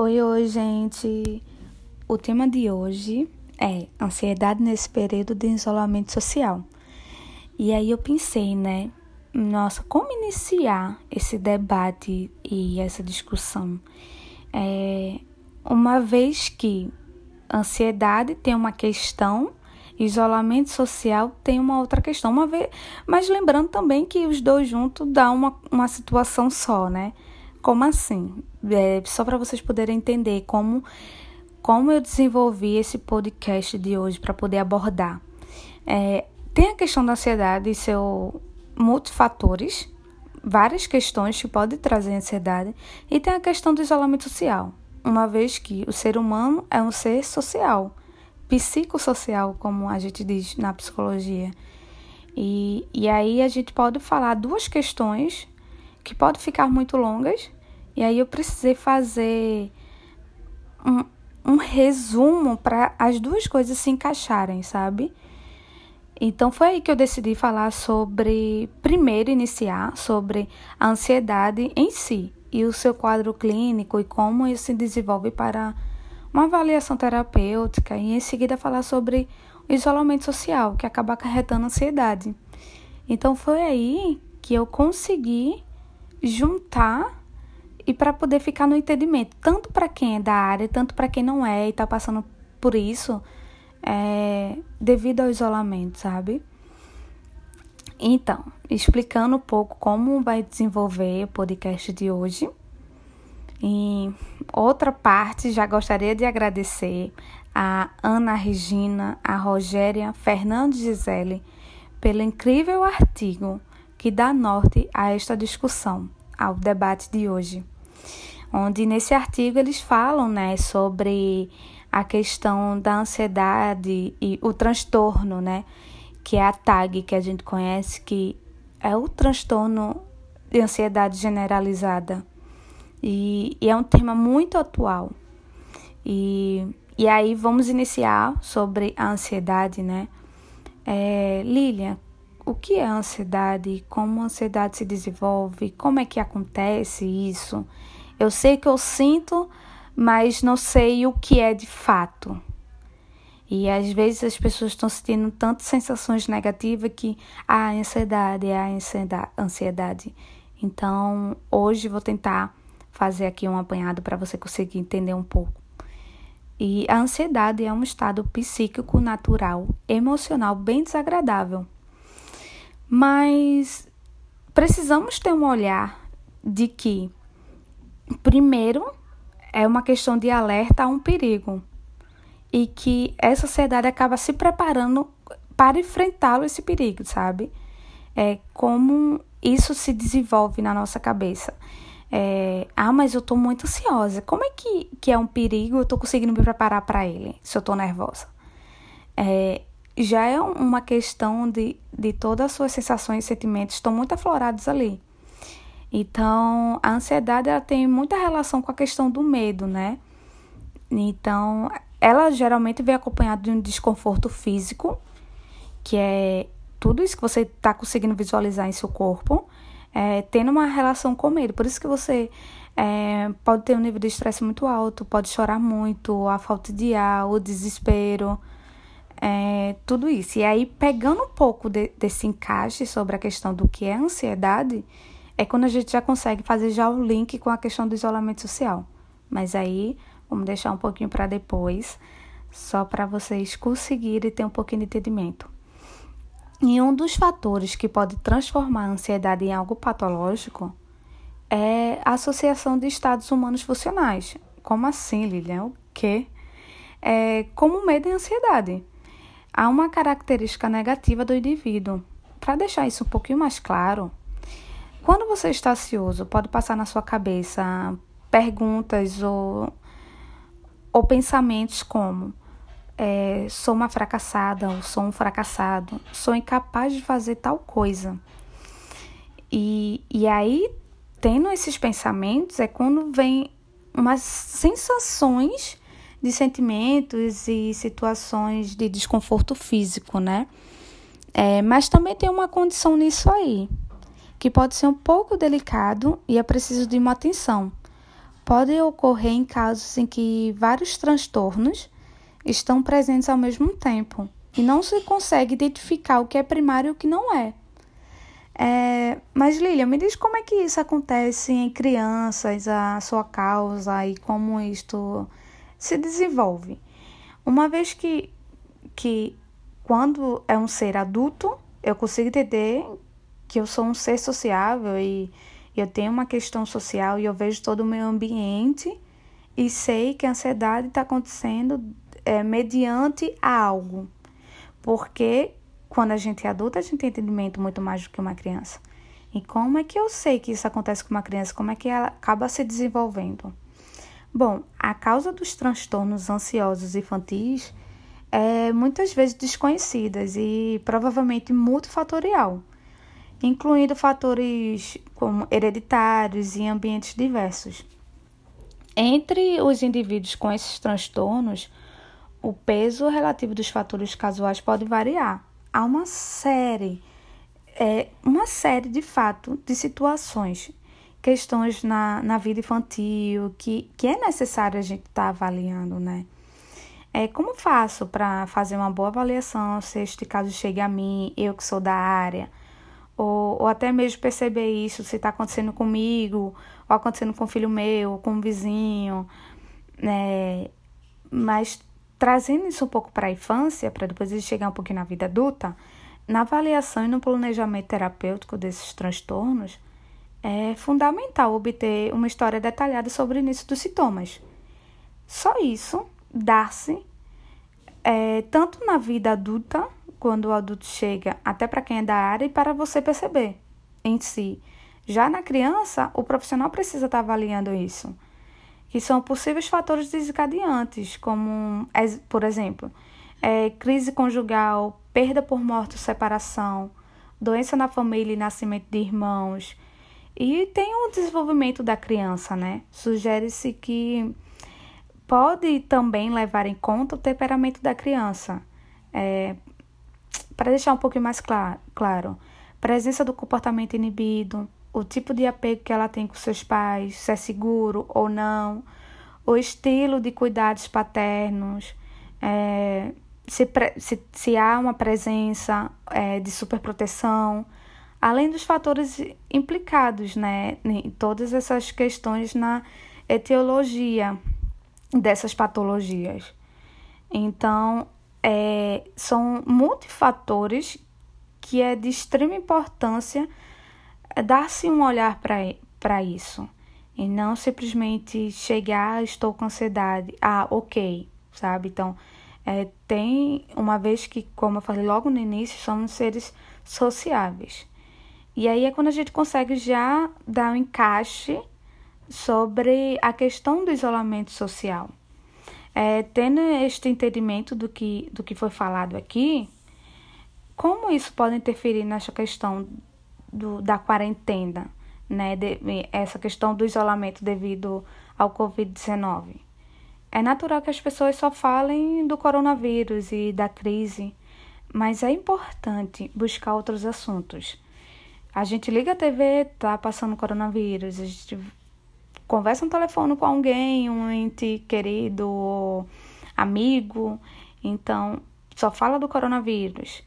Oi, oi, gente. O tema de hoje é ansiedade nesse período de isolamento social. E aí eu pensei, né? Nossa, como iniciar esse debate e essa discussão? É, uma vez que ansiedade tem uma questão, isolamento social tem uma outra questão. Uma vez, mas lembrando também que os dois juntos dá uma, uma situação só, né? Como assim? É, só para vocês poderem entender como, como eu desenvolvi esse podcast de hoje para poder abordar. É, tem a questão da ansiedade e seu multifatores, várias questões que podem trazer ansiedade, e tem a questão do isolamento social, uma vez que o ser humano é um ser social, psicossocial, como a gente diz na psicologia. E, e aí a gente pode falar duas questões que podem ficar muito longas, e aí eu precisei fazer um, um resumo para as duas coisas se encaixarem, sabe? Então foi aí que eu decidi falar sobre, primeiro iniciar sobre a ansiedade em si e o seu quadro clínico e como isso se desenvolve para uma avaliação terapêutica e em seguida falar sobre o isolamento social que acaba acarretando ansiedade. Então foi aí que eu consegui juntar e para poder ficar no entendimento, tanto para quem é da área, tanto para quem não é e está passando por isso, é, devido ao isolamento, sabe? Então, explicando um pouco como vai desenvolver o podcast de hoje. Em outra parte, já gostaria de agradecer a Ana Regina, a Rogéria Fernandes Gisele pelo incrível artigo que dá norte a esta discussão, ao debate de hoje. Onde nesse artigo eles falam né, sobre a questão da ansiedade e o transtorno, né? Que é a TAG, que a gente conhece, que é o transtorno de ansiedade generalizada. E, e é um tema muito atual. E, e aí vamos iniciar sobre a ansiedade, né? É, Lilian, o que é ansiedade? Como a ansiedade se desenvolve? Como é que acontece isso? Eu sei que eu sinto mas não sei o que é de fato. E às vezes as pessoas estão sentindo tantas sensações negativas que a ansiedade é a ansiedade. Então, hoje vou tentar fazer aqui um apanhado para você conseguir entender um pouco. E a ansiedade é um estado psíquico natural, emocional bem desagradável. Mas precisamos ter um olhar de que, primeiro, é uma questão de alerta a um perigo e que essa sociedade acaba se preparando para enfrentá-lo esse perigo, sabe? É como isso se desenvolve na nossa cabeça. É, ah, mas eu tô muito ansiosa. Como é que, que é um perigo? Eu tô conseguindo me preparar para ele se eu tô nervosa. É, já é uma questão de, de todas as suas sensações e sentimentos estão muito aflorados ali. Então, a ansiedade ela tem muita relação com a questão do medo, né? Então, ela geralmente vem acompanhada de um desconforto físico, que é tudo isso que você está conseguindo visualizar em seu corpo, é, tendo uma relação com medo. Por isso que você é, pode ter um nível de estresse muito alto, pode chorar muito, a falta de ar, o desespero, é, tudo isso. E aí, pegando um pouco de, desse encaixe sobre a questão do que é ansiedade, é quando a gente já consegue fazer já o link com a questão do isolamento social. Mas aí vamos deixar um pouquinho para depois, só para vocês conseguirem ter um pouquinho de entendimento. E um dos fatores que pode transformar a ansiedade em algo patológico é a associação de estados humanos funcionais. Como assim, Lilian? O quê? É, como medo e ansiedade. Há uma característica negativa do indivíduo. Para deixar isso um pouquinho mais claro, quando você está ansioso, pode passar na sua cabeça perguntas ou, ou pensamentos como: é, sou uma fracassada, ou sou um fracassado, sou incapaz de fazer tal coisa. E, e aí, tendo esses pensamentos, é quando vem umas sensações de sentimentos e situações de desconforto físico, né? É, mas também tem uma condição nisso aí, que pode ser um pouco delicado e é preciso de uma atenção, pode ocorrer em casos em que vários transtornos estão presentes ao mesmo tempo e não se consegue identificar o que é primário e o que não é. é mas, Lilia, me diz como é que isso acontece em crianças, a sua causa e como isto se desenvolve. Uma vez que, que quando é um ser adulto, eu consigo entender que eu sou um ser sociável e eu tenho uma questão social e eu vejo todo o meu ambiente e sei que a ansiedade está acontecendo é, mediante algo. Porque quando a gente é adulta, a gente tem entendimento muito mais do que uma criança. E como é que eu sei que isso acontece com uma criança? Como é que ela acaba se desenvolvendo? Bom, a causa dos transtornos ansiosos infantis é muitas vezes desconhecidas e provavelmente multifatorial, incluindo fatores como hereditários e ambientes diversos. Entre os indivíduos com esses transtornos, o peso relativo dos fatores casuais pode variar. Há uma série, é, uma série de fato de situações, questões na, na vida infantil que, que é necessário a gente estar tá avaliando, né? É, como faço para fazer uma boa avaliação se este caso chega a mim, eu que sou da área? Ou, ou até mesmo perceber isso, se está acontecendo comigo, ou acontecendo com o filho meu, com o vizinho, né? Mas Trazendo isso um pouco para a infância, para depois ele chegar um pouquinho na vida adulta, na avaliação e no planejamento terapêutico desses transtornos, é fundamental obter uma história detalhada sobre o início dos sintomas. Só isso dá-se é, tanto na vida adulta, quando o adulto chega, até para quem é da área, e para você perceber em si. Já na criança, o profissional precisa estar tá avaliando isso que são possíveis fatores desencadeantes, como, por exemplo, é, crise conjugal, perda por morte separação, doença na família e nascimento de irmãos. E tem o desenvolvimento da criança, né? Sugere-se que pode também levar em conta o temperamento da criança. É, Para deixar um pouquinho mais claro, claro, presença do comportamento inibido, o tipo de apego que ela tem com seus pais, se é seguro ou não, o estilo de cuidados paternos, é, se, se, se, há uma presença é, de superproteção, além dos fatores implicados né, em todas essas questões na etiologia dessas patologias. Então, é, são multifatores que é de extrema importância dar-se um olhar para isso. E não simplesmente chegar, estou com ansiedade. Ah, ok, sabe? Então, é, tem uma vez que, como eu falei logo no início, somos seres sociáveis. E aí é quando a gente consegue já dar um encaixe sobre a questão do isolamento social. É, tendo este entendimento do que, do que foi falado aqui, como isso pode interferir nessa questão do, da quarentena, né? De, essa questão do isolamento devido ao Covid-19. É natural que as pessoas só falem do coronavírus e da crise, mas é importante buscar outros assuntos. A gente liga a TV, tá passando coronavírus, a gente conversa no telefone com alguém, um ente querido amigo, então só fala do coronavírus.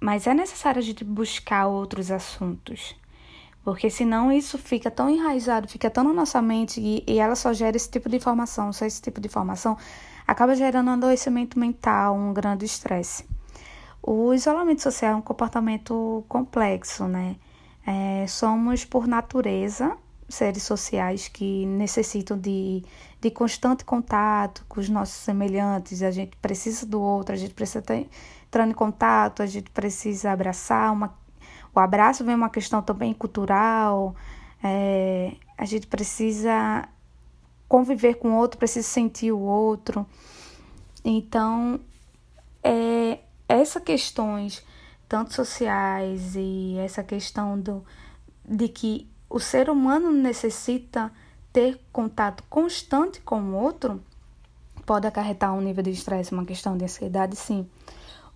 Mas é necessário a gente buscar outros assuntos. Porque senão isso fica tão enraizado, fica tão na nossa mente e, e ela só gera esse tipo de informação, só esse tipo de informação acaba gerando um adoecimento mental, um grande estresse. O isolamento social é um comportamento complexo, né? É, somos, por natureza, seres sociais que necessitam de, de constante contato com os nossos semelhantes. A gente precisa do outro, a gente precisa estar entrando em contato, a gente precisa abraçar. Uma, o abraço vem uma questão também cultural. É, a gente precisa conviver com o outro, precisa sentir o outro. Então, é, essas questões, tanto sociais e essa questão do, de que o ser humano necessita ter contato constante com o outro pode acarretar um nível de estresse, uma questão de ansiedade, sim.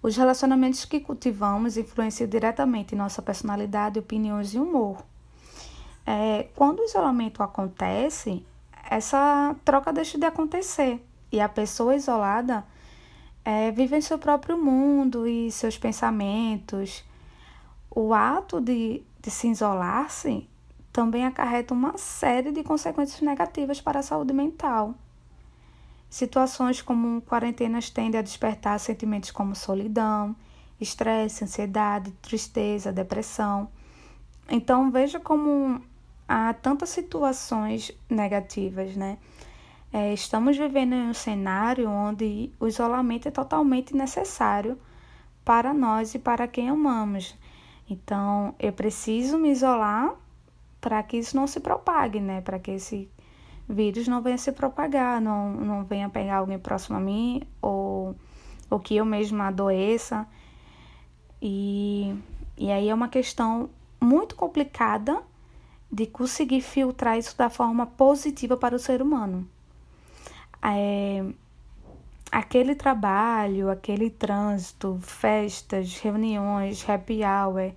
Os relacionamentos que cultivamos influenciam diretamente nossa personalidade, opiniões e humor. É, quando o isolamento acontece, essa troca deixa de acontecer. E a pessoa isolada é, vive em seu próprio mundo e seus pensamentos. O ato de, de se isolar-se também acarreta uma série de consequências negativas para a saúde mental. Situações como quarentenas tendem a despertar sentimentos como solidão, estresse, ansiedade, tristeza, depressão. Então veja como há tantas situações negativas, né? É, estamos vivendo em um cenário onde o isolamento é totalmente necessário para nós e para quem amamos. Então, eu preciso me isolar para que isso não se propague, né? Para que esse vírus não venha se propagar, não, não venha pegar alguém próximo a mim ou, ou que eu mesma adoeça. E, e aí é uma questão muito complicada de conseguir filtrar isso da forma positiva para o ser humano é, aquele trabalho, aquele trânsito, festas, reuniões, happy hour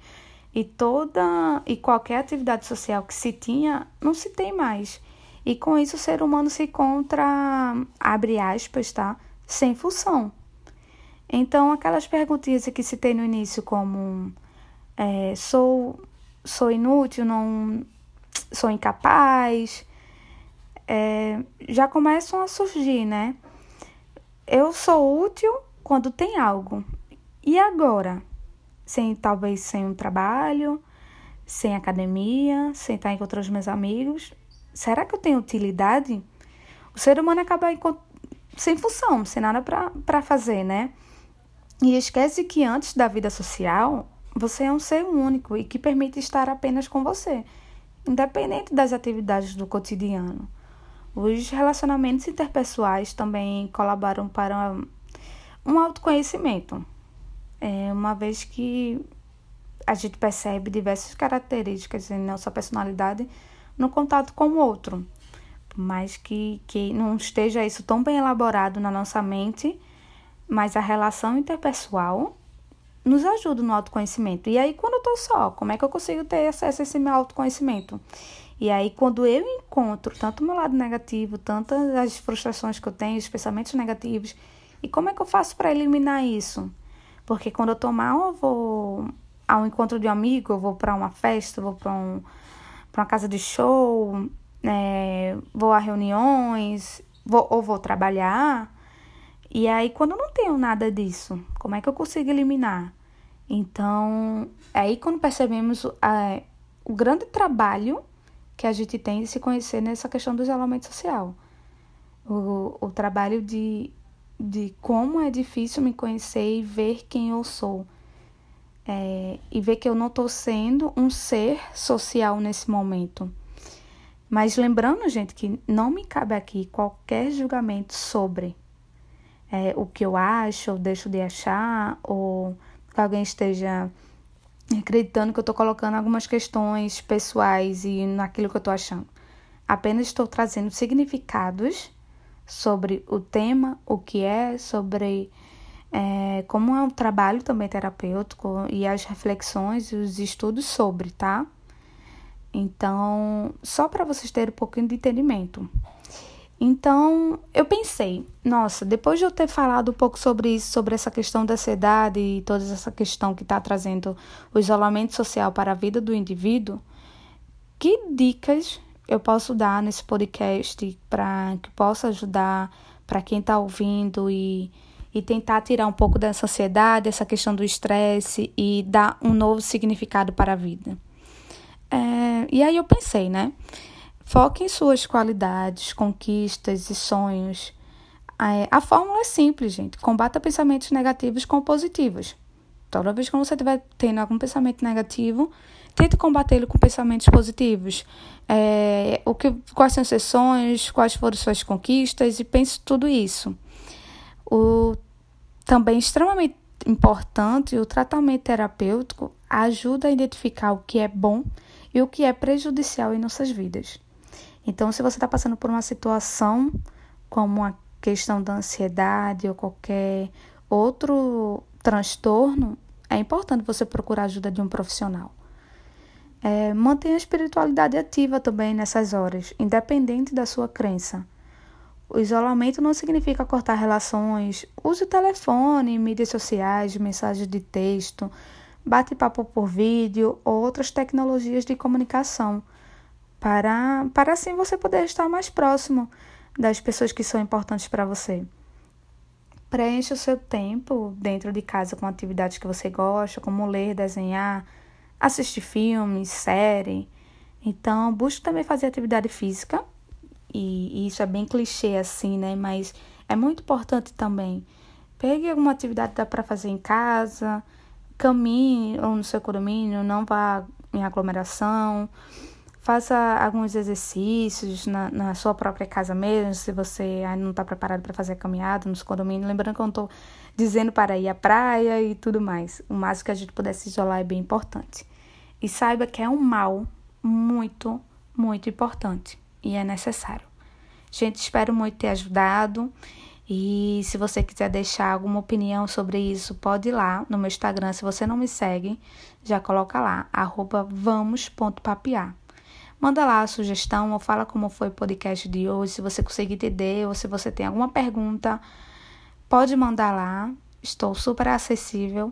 e toda e qualquer atividade social que se tinha, não se tem mais. E com isso o ser humano se encontra, abre aspas, tá? Sem função. Então, aquelas perguntinhas que se tem no início, como é, sou, sou inútil, não sou incapaz, é, já começam a surgir, né? Eu sou útil quando tem algo. E agora? Sem talvez sem um trabalho, sem academia, sem estar encontrando os meus amigos. Será que eu tenho utilidade? O ser humano acaba sem função, sem nada para fazer, né? E esquece que antes da vida social, você é um ser único e que permite estar apenas com você, independente das atividades do cotidiano. Os relacionamentos interpessoais também colaboram para um autoconhecimento, é, uma vez que a gente percebe diversas características em nossa personalidade no contato com o outro. Mais que, que não esteja isso tão bem elaborado na nossa mente, mas a relação interpessoal nos ajuda no autoconhecimento. E aí, quando eu tô só, como é que eu consigo ter acesso a esse meu autoconhecimento? E aí, quando eu encontro tanto o meu lado negativo, tantas as frustrações que eu tenho, os pensamentos negativos, e como é que eu faço para eliminar isso? Porque quando eu tô mal, eu vou ao encontro de um amigo, eu vou para uma festa, eu vou para um, uma casa de show, é, vou a reuniões, vou, ou vou trabalhar. E aí, quando eu não tenho nada disso, como é que eu consigo eliminar? Então, é aí quando percebemos é, o grande trabalho que a gente tem de se conhecer nessa questão do isolamento social. O, o trabalho de, de como é difícil me conhecer e ver quem eu sou. É, e ver que eu não estou sendo um ser social nesse momento. Mas lembrando, gente, que não me cabe aqui qualquer julgamento sobre é, o que eu acho ou deixo de achar, ou que alguém esteja acreditando que eu estou colocando algumas questões pessoais e naquilo que eu estou achando. Apenas estou trazendo significados sobre o tema, o que é, sobre é, como é o trabalho também terapêutico e as reflexões e os estudos sobre, tá? Então, só para vocês terem um pouquinho de entendimento. Então, eu pensei, nossa, depois de eu ter falado um pouco sobre isso, sobre essa questão da ansiedade e toda essa questão que está trazendo o isolamento social para a vida do indivíduo, que dicas eu posso dar nesse podcast para que possa ajudar para quem está ouvindo e, e tentar tirar um pouco dessa ansiedade, essa questão do estresse e dar um novo significado para a vida? É, e aí eu pensei, né? Foque em suas qualidades, conquistas e sonhos. A fórmula é simples, gente. Combata pensamentos negativos com positivos. Toda vez que você estiver tendo algum pensamento negativo, tente combatê-lo com pensamentos positivos. É, o que, quais são seus sonhos, quais foram suas conquistas e pense tudo isso. O, também extremamente importante, o tratamento terapêutico ajuda a identificar o que é bom e o que é prejudicial em nossas vidas. Então, se você está passando por uma situação como a questão da ansiedade ou qualquer outro transtorno, é importante você procurar a ajuda de um profissional. É, mantenha a espiritualidade ativa também nessas horas, independente da sua crença. O isolamento não significa cortar relações. Use o telefone, mídias sociais, mensagens de texto, bate-papo por vídeo ou outras tecnologias de comunicação para, para assim você poder estar mais próximo das pessoas que são importantes para você. Preencha o seu tempo dentro de casa com atividades que você gosta, como ler, desenhar, assistir filmes, série. Então, busque também fazer atividade física. E, e isso é bem clichê assim, né? Mas é muito importante também. Pegue alguma atividade que dá para fazer em casa, caminhe ou no seu condomínio, não vá em aglomeração. Faça alguns exercícios na, na sua própria casa mesmo, se você ainda não está preparado para fazer a caminhada nos condomínios. Lembrando que eu não estou dizendo para ir à praia e tudo mais. O máximo que a gente puder se isolar é bem importante. E saiba que é um mal muito, muito importante e é necessário. Gente, espero muito ter ajudado. E se você quiser deixar alguma opinião sobre isso, pode ir lá no meu Instagram. Se você não me segue, já coloca lá, arroba vamos.papiar. Manda lá a sugestão ou fala como foi o podcast de hoje, se você conseguir entender ou se você tem alguma pergunta, pode mandar lá. Estou super acessível.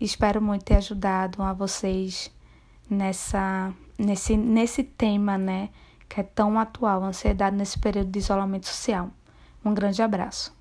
Espero muito ter ajudado a vocês nessa nesse nesse tema, né, que é tão atual, ansiedade nesse período de isolamento social. Um grande abraço.